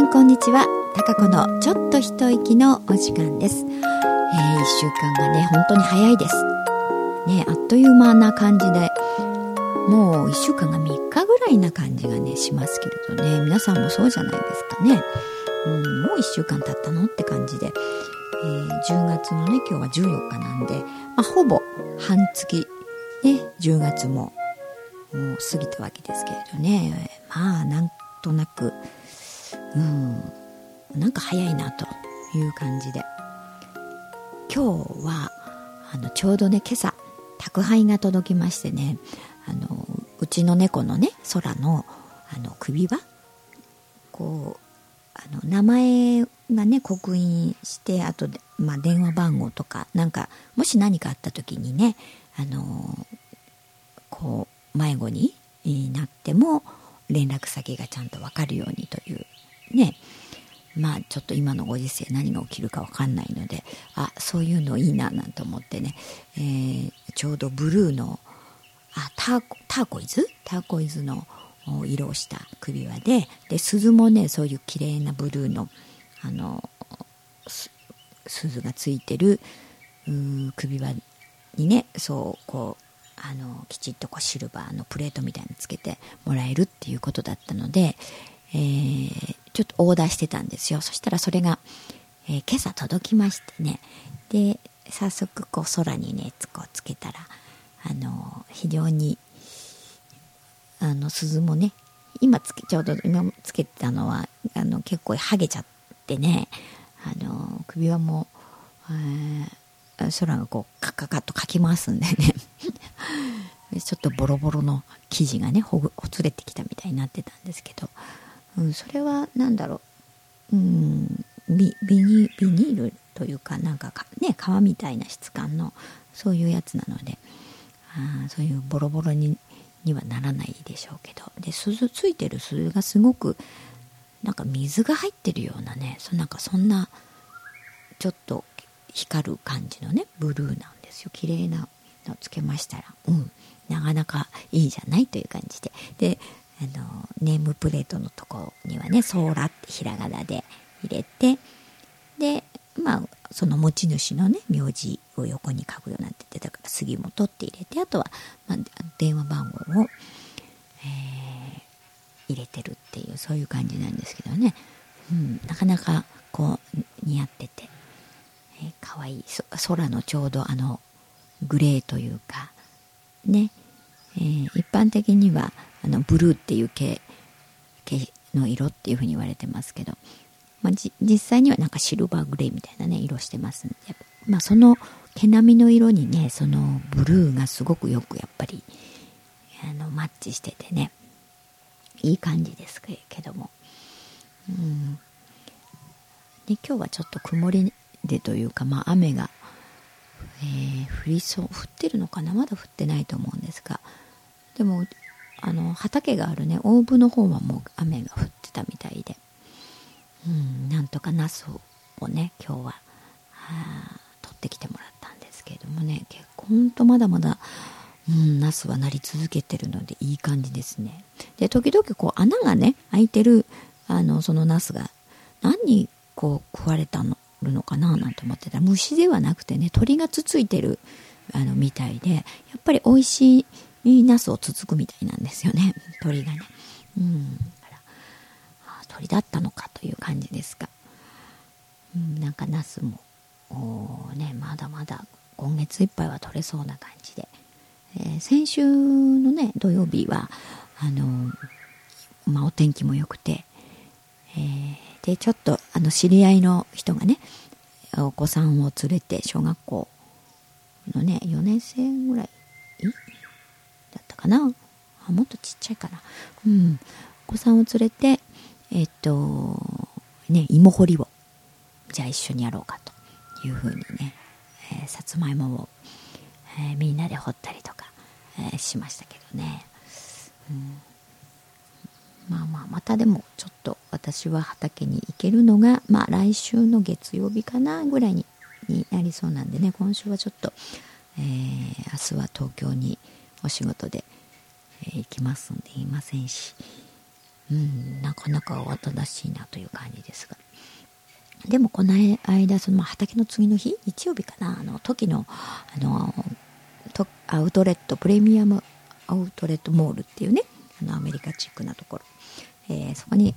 さんこんにちは。高子のちょっと一息のお時間です、えー、1週間がね本当に早いです。ねあっという間な感じでもう1週間が3日ぐらいな感じがねしますけれどね。皆さんもそうじゃないですかね、うん、もう1週間経ったのって感じで、えー、10月のね今日は14日なんで、まあ、ほぼ半月ね10月ももう過ぎたわけですけれどね。まあなんとなくうん。なんか早いなという感じで。今日はあのちょうどね今朝宅配が届きましてねあのうちの猫のね空のあの首輪こうあの名前がね刻印してあとで、まあ、電話番号とかなんかもし何かあった時にねあのこう迷子になっても連絡先がちゃんと分かるようにというね。まあちょっと今のご時世何が起きるか分かんないのであそういうのいいななんて思ってね、えー、ちょうどブルーのあターターコイズ？ターコイズの色をした首輪でで鈴もねそういう綺麗なブルーのあの鈴がついてる首輪にねそうこうあのきちっとこうシルバーのプレートみたいにつけてもらえるっていうことだったので、えー、ちょっとオーダーしてたんですよ。そしたらそれが、えー、今朝届きましてね。で早速こう空にねこうつけたらあの非常にあの鈴もね今つけちょうど今つけてたのはあの結構ハゲちゃってねあの首輪も、えー、空がこうカッカカッとかき回すんでね。ちょっとボロボロの生地がねほぐほつれてきたみたいになってたんですけど、うん、それは何だろう、うん、ビビニビニールというかなんかね皮みたいな質感のそういうやつなのであそういうボロボロににはならないでしょうけど。で鈴ついてる鈴がすごくなんか水が入ってるようなねそなんかそんなちょっと光る感じのねブルーなんですよ。綺麗なのつけましたら。うん。なかなかいいじゃないという感じで。であのネームプレートのとこにはね「ソーラ」ってひらがなで入れてでまあその持ち主のね名字を横に書くようになっててだから杉本って入れてあとは、まあ、電話番号を、えー、入れてるっていうそういう感じなんですけどね、うん、なかなかこう似合ってて、えー、かわいい。空のちょうどあのグレーというかね、えー、一般的にはあのブルーっていう系の色っていうふうに言われてますけどまあ、実際にはなんかシルバーグレーみたいなね色してますんで、まあ、その毛並みの色にねそのブルーがすごくよくやっぱりあのマッチしててねいい感じですけども、うん、で今日はちょっと曇りでというか、まあ、雨が、えー、降りそう降ってるのかな？まだ降ってないと思うんですが。でもあの畑があるね。大部の方はもう雨が降ってたみたいで。うん、なんとかナスをね今日はは取ってきてもらったんですけれどもね。結構ほんとまだまだ、うん、ナスはなり続けてるのでいい感じですね。で時々こう穴がね開いてるあのそのナスが何にこう食われたの？るのかななんて思ってた。ら虫ではなくてね鳥がつついてるあのみたいでやっぱり美味しいナスをつつくみたいなんですよね。鳥がね。うん。鳥だったのかという感じですが、うん、なんかナスもねまだまだ今月いっぱいは取れそうな感じで、えー、先週のね土曜日はあのまあ、お天気も良くて、えー、でちょっとあの知り合いの人がねお子さんを連れて小学校のね4年生ぐらいだったかな。あもっとちっちゃいかな。うん。お子さんを連れてえっと、ね、芋掘りを、じゃあ一緒にやろうかというふうにね、えー、さつまいもを、えー、みんなで掘ったりとか、えー、しましたけどね。うん、まあまあ、またでもちょっと私は畑に行けるのが、まあ来週の月曜日かなぐらいにになりそうなんでね、今週はちょっと、えー、明日は東京にお仕事で、えー、行きますんでいませんし、うん、なかなか慌ただしいなという感じですが。でもこの間、その畑の次の日、日曜日かな、あの時のあのアウトレット、プレミアムアウトレットモールっていうね、あのアメリカチックなところ、えー、そこに、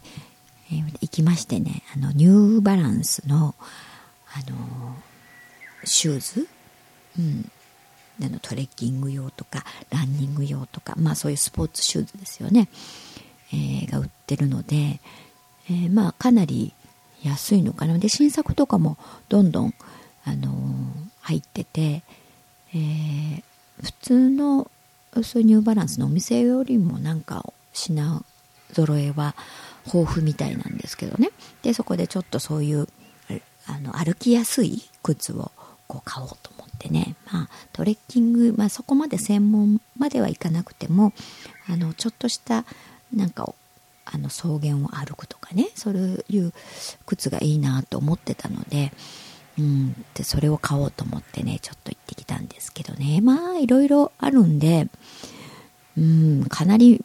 えー、行きましてね、あのニューバランスの、あのシューズ、うん、あのトレッキング用とかランニング用とか、まあ、そういうスポーツシューズですよね、えー、が売ってるので、え、まあかなり安いのかな。で新作とかもどんどん、あの、入ってて、え、普通のそういうニューバランスのお店よりもなんか品揃えは豊富みたいなんですけどね。でそこでちょっとそういうあの歩きやすい靴をこう買おうと思ってね、まあ、トレッキング、まあ、そこまで専門まではいかなくてもあのちょっとしたなんかあの草原を歩くとかね。そういう靴がいいなと思ってたので,、うん、でそれを買おうと思ってねちょっと行ってきたんですけどね。まあいろいろあるんで、うん、かなり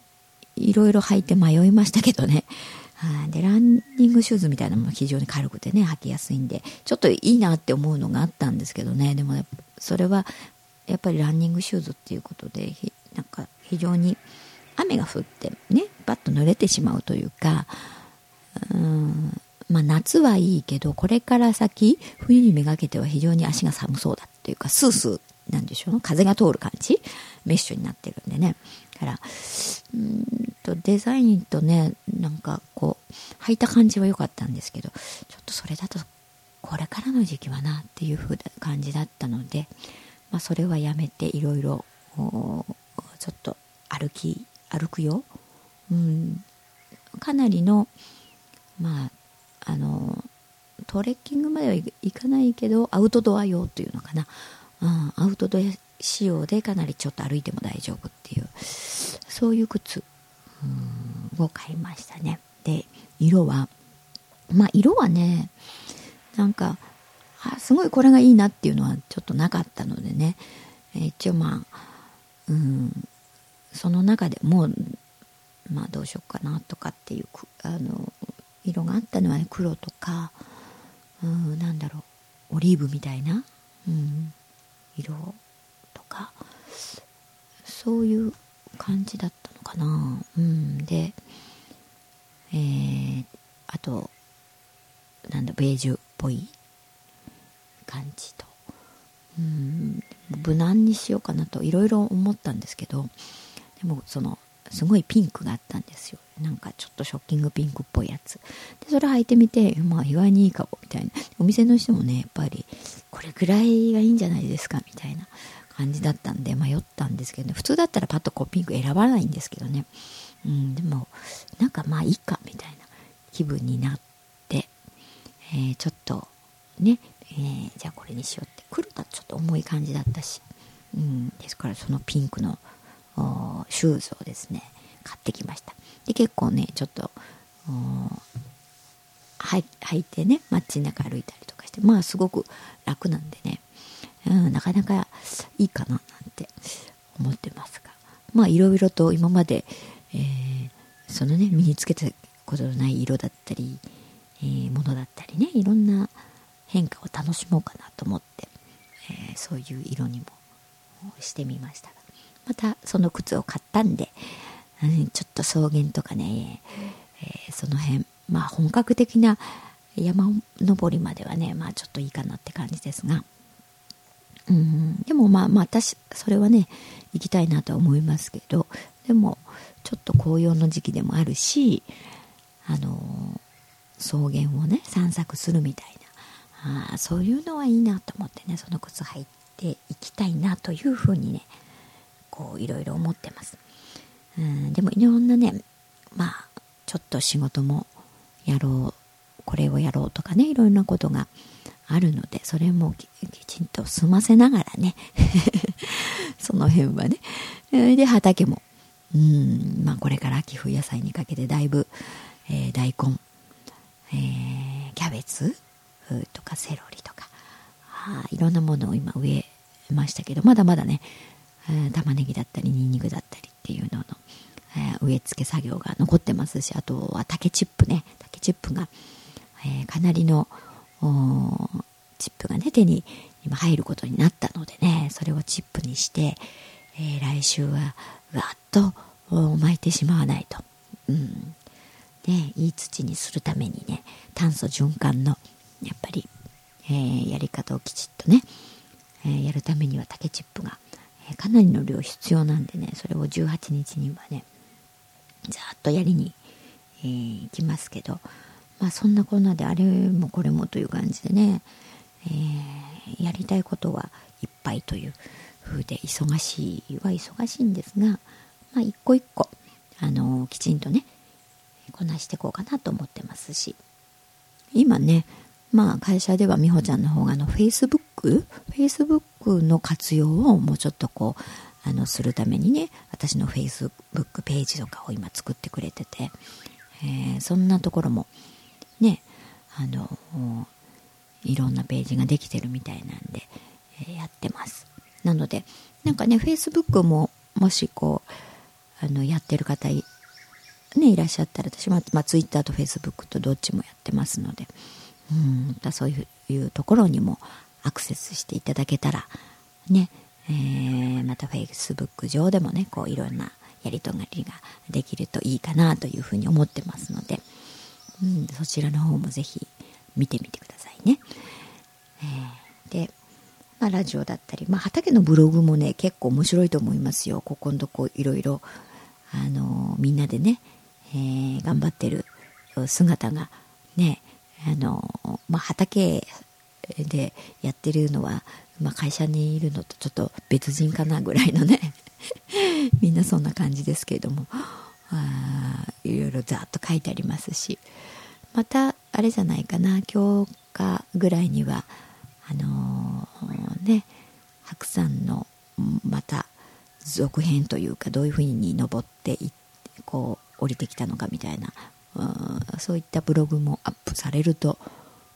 いろいろ履いて迷いましたけどね。でランニングシューズみたいなのも非常に軽くてね履きやすいんでちょっといいなって思うのがあったんですけどね。でもそれはやっぱりランニングシューズっていうことでなんか非常に雨が降ってねバッと濡れてしまうというかうんまあ夏はいいけどこれから先冬にめがけては非常に足が寒そうだっていうかスースーなんでしょう？風が通る感じ？メッシュになってるんでね。からうんとデザインとねなんかこう履いた感じは良かったんですけどちょっとそれだとこれからの時期はなっていう風な感じだったので、まあ、それはやめていろいろちょっと歩き歩くよ、うん、かなりのまああのトレッキングまではいかないけどアウトドア用というのかな、うん、アウトドア仕様でかなりちょっと歩いても大丈夫っていうそういう靴を買いましたね。で色はまあ色はねなんかあすごいこれがいいなっていうのはちょっとなかったのでね、え一応まあうんその中でもまあどうしようかなとかっていうあの色があったのはね黒とかうんなんだろうオリーブみたいな、うん、色とかそういう感じだったのかな。うんでえー、あとなんだベージュっぽい感じと。うん無難にしようかなといろいろ思ったんですけどでもそのすごいピンクがあったんですよ。なんかちょっとショッキングピンクっぽいやつ。でそれ履いてみてまあ意外にいいかもみたいな。お店の人もねやっぱりこれぐらいがいいんじゃないですかみたいな感じだったんで迷ったんですけどね。普通だったらパッとこうピンク選ばないんですけどね、うん、でもなんかまあいいかみたいな気分になって、えー、ちょっとね、えー、じゃあこれにしようって。黒だとちょっと重い感じだったし、うん、ですからそのピンクのシューズをですね買ってきました。で結構ねちょっと履いてね街中歩いたりとかしてまあすごく楽なんでねうん、なかなかいいかななんて思ってますが。まあいろいろと今まで、えー、そのね身につけたことのない色だったり、えー、ものだったりねいろんな変化を楽しもうかなと思って、えー、そういう色にもしてみましたまたその靴を買ったんで、うん、ちょっと草原とかね、えー、その辺まあ本格的な山登りまではねまあちょっといいかなって感じですが。うん、でもまあまあ私それはね行きたいなとは思いますけどでもちょっと紅葉の時期でもあるしあの草原をね散策するみたいなあそういうのはいいなと思ってねその靴履いていきたいなというふうにねこういろいろ思ってます、うん、でもいろんなねまあちょっと仕事もやろうこれをやろうとかねいろんなことがあるので、それもきちんと済ませながらね、その辺はね。で、畑も、うん、まあこれから秋冬野菜にかけてだいぶ、えー、大根、えー、キャベツとかセロリとか、あいろんなものを今植えましたけど、まだまだね、え、玉ねぎだったりニンニクだったりっていうのの、植え付け作業が残ってますしあとは竹チップね。竹チップが、え、かなりのチップがね手に今入ることになったのでねそれをチップにして、え、来週はわっと巻いてしまわないと、うん。ね、いい土にするためにね炭素循環のやっぱり、えー、やり方をきちっとね、えー、やるためには竹チップが、え、かなりの量必要なんでねそれを18日にはねざっとやりに、えー、行きますけどまあそんなこんなであれもこれもという感じでね、えー、やりたいことはいっぱいという風で忙しいは忙しいんですが、まあ、一個一個あのきちんとねこなしていこうかなと思ってますし今ねまあ会社では美穂ちゃんの方があのフェイスブックフェイスブックの活用をもうちょっとこうあのするためにね私のフェイスブックページとかを今作ってくれてて、えー、そんなところもねあのいろんなページができてるみたいなんで、えー、やってます。なのでなんかねフェイスブックももしこうあのやってる方い,、ね、いらっしゃったら私は、まあ、ツイッターとフェイスブックとどっちもやってますのでうんだそういうところにもアクセスしていただけたらね、えー、またフェイスブック上でもねこういろんなやり取りができるといいかなというふうに思ってますので、うん、そちらの方もぜひ見てみてくださいね。えー、で、まあ、ラジオだったり、まあ、畑のブログもね結構面白いと思いますよここのとこいろいろ、あのみんなでね、えー、頑張ってる姿がねあの、まあ、畑でやってるのは、まあ、会社にいるのとちょっと別人かなぐらいのね みんなそんな感じですけれどもあいろいろざっと書いてありますしまたあれじゃないかな今日かぐらいにはあのー、ね白山のまた続編というかどういうふうに登っていってこう降りてきたのかみたいなそういったブログもアップされると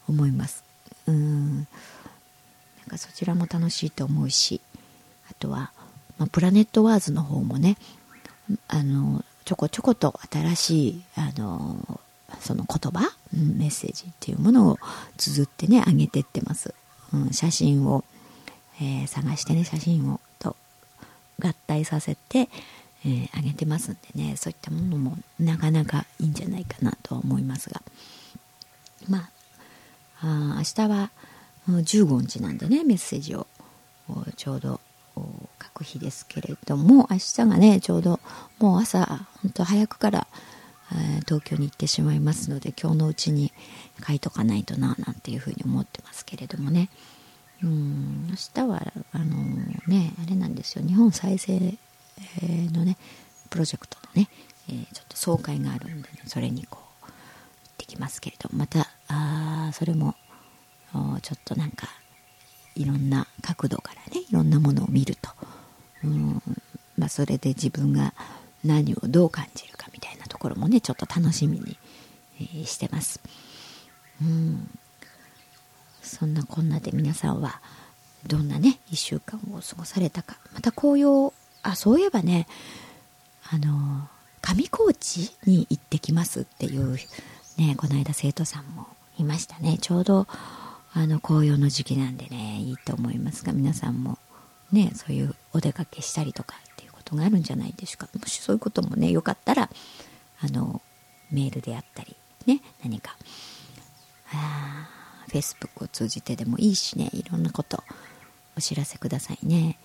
思います。うん。なんかそちらも楽しいと思うしあとは、まあ、プラネットワーズの方もねあのちょこちょこと新しいあのその言葉、うん、メッセージっていうものを綴ってね上げてってます、うん、写真を、えー、探してね写真をと合体させて、えー、げてますんでねそういったものもなかなかいいんじゃないかなとは思いますが。まああ明日は15日なんでねメッセージをちょうど書く日ですけれども明日がねちょうどもう朝本当早くから東京に行ってしまいますので今日のうちに書いとかないとななんていうふうに思ってますけれどもね。うん明日はあのねあれなんですよ。日本再生のねプロジェクトのね、えー、ちょっと総会があるんでねそれにこう行ってきますけれどもまたあそれもちょっとなんかいろんな角度からねいろんなものを見ると。うん。まあそれで自分が何をどう感じるかみたいなところもねちょっと楽しみに、え、してます。うん。そんなこんなで皆さんはどんなね1週間を過ごされたか。また紅葉あそういえばねあの上高地に行ってきますっていうねこの間生徒さんもいましたね。ちょうどあの紅葉の時期なんでねいいと思いますが皆さんもねそういうお出かけしたりとかっていうことがあるんじゃないでしょうか。もしそういうこともねよかったらあのメールであったりね何かあ Facebook を通じてでもいいしねいろんなことお知らせくださいね、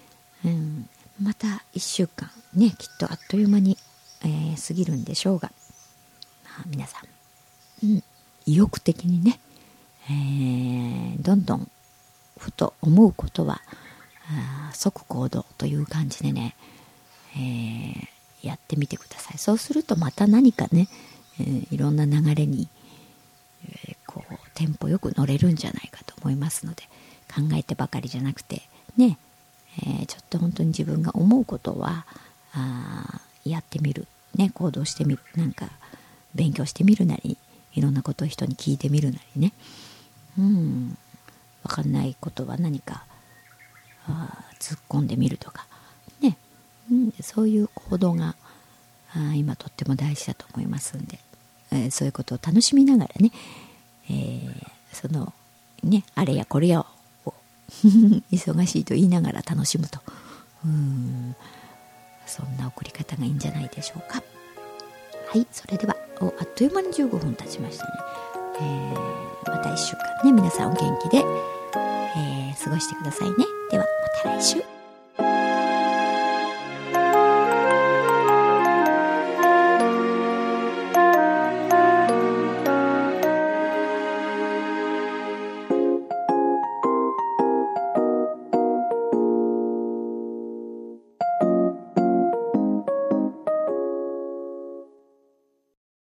うん、また1週間ねきっとあっという間に、えー、過ぎるんでしょうが、まあ、皆さん、うん、意欲的にね、えー、どんどんふと思うことは即行動という感じでねえー、やってみてください。そうするとまた何かね、えー、いろんな流れに、えー、こうテンポよく乗れるんじゃないかと思いますので考えてばかりじゃなくてね、えちょっと本当に自分が思うことはあやってみる、ね、行動してみる。なんか勉強してみるなりいろんなことを人に聞いてみるなりね。うん。分かんないことは何かあ突っ込んでみるとか。ね。うん、そういう行動があ今とっても大事だと思いますんで、えー、そういうことを楽しみながらね、えー、そのねあれやこれやを 忙しいと言いながら楽しむと。うん。そんな送り方がいいんじゃないでしょうか。はい。それでは。おあっという間に15分経ちましたね、えー、また1週間ね皆さんお元気で、えー、過ごしてくださいね。ではまた来週。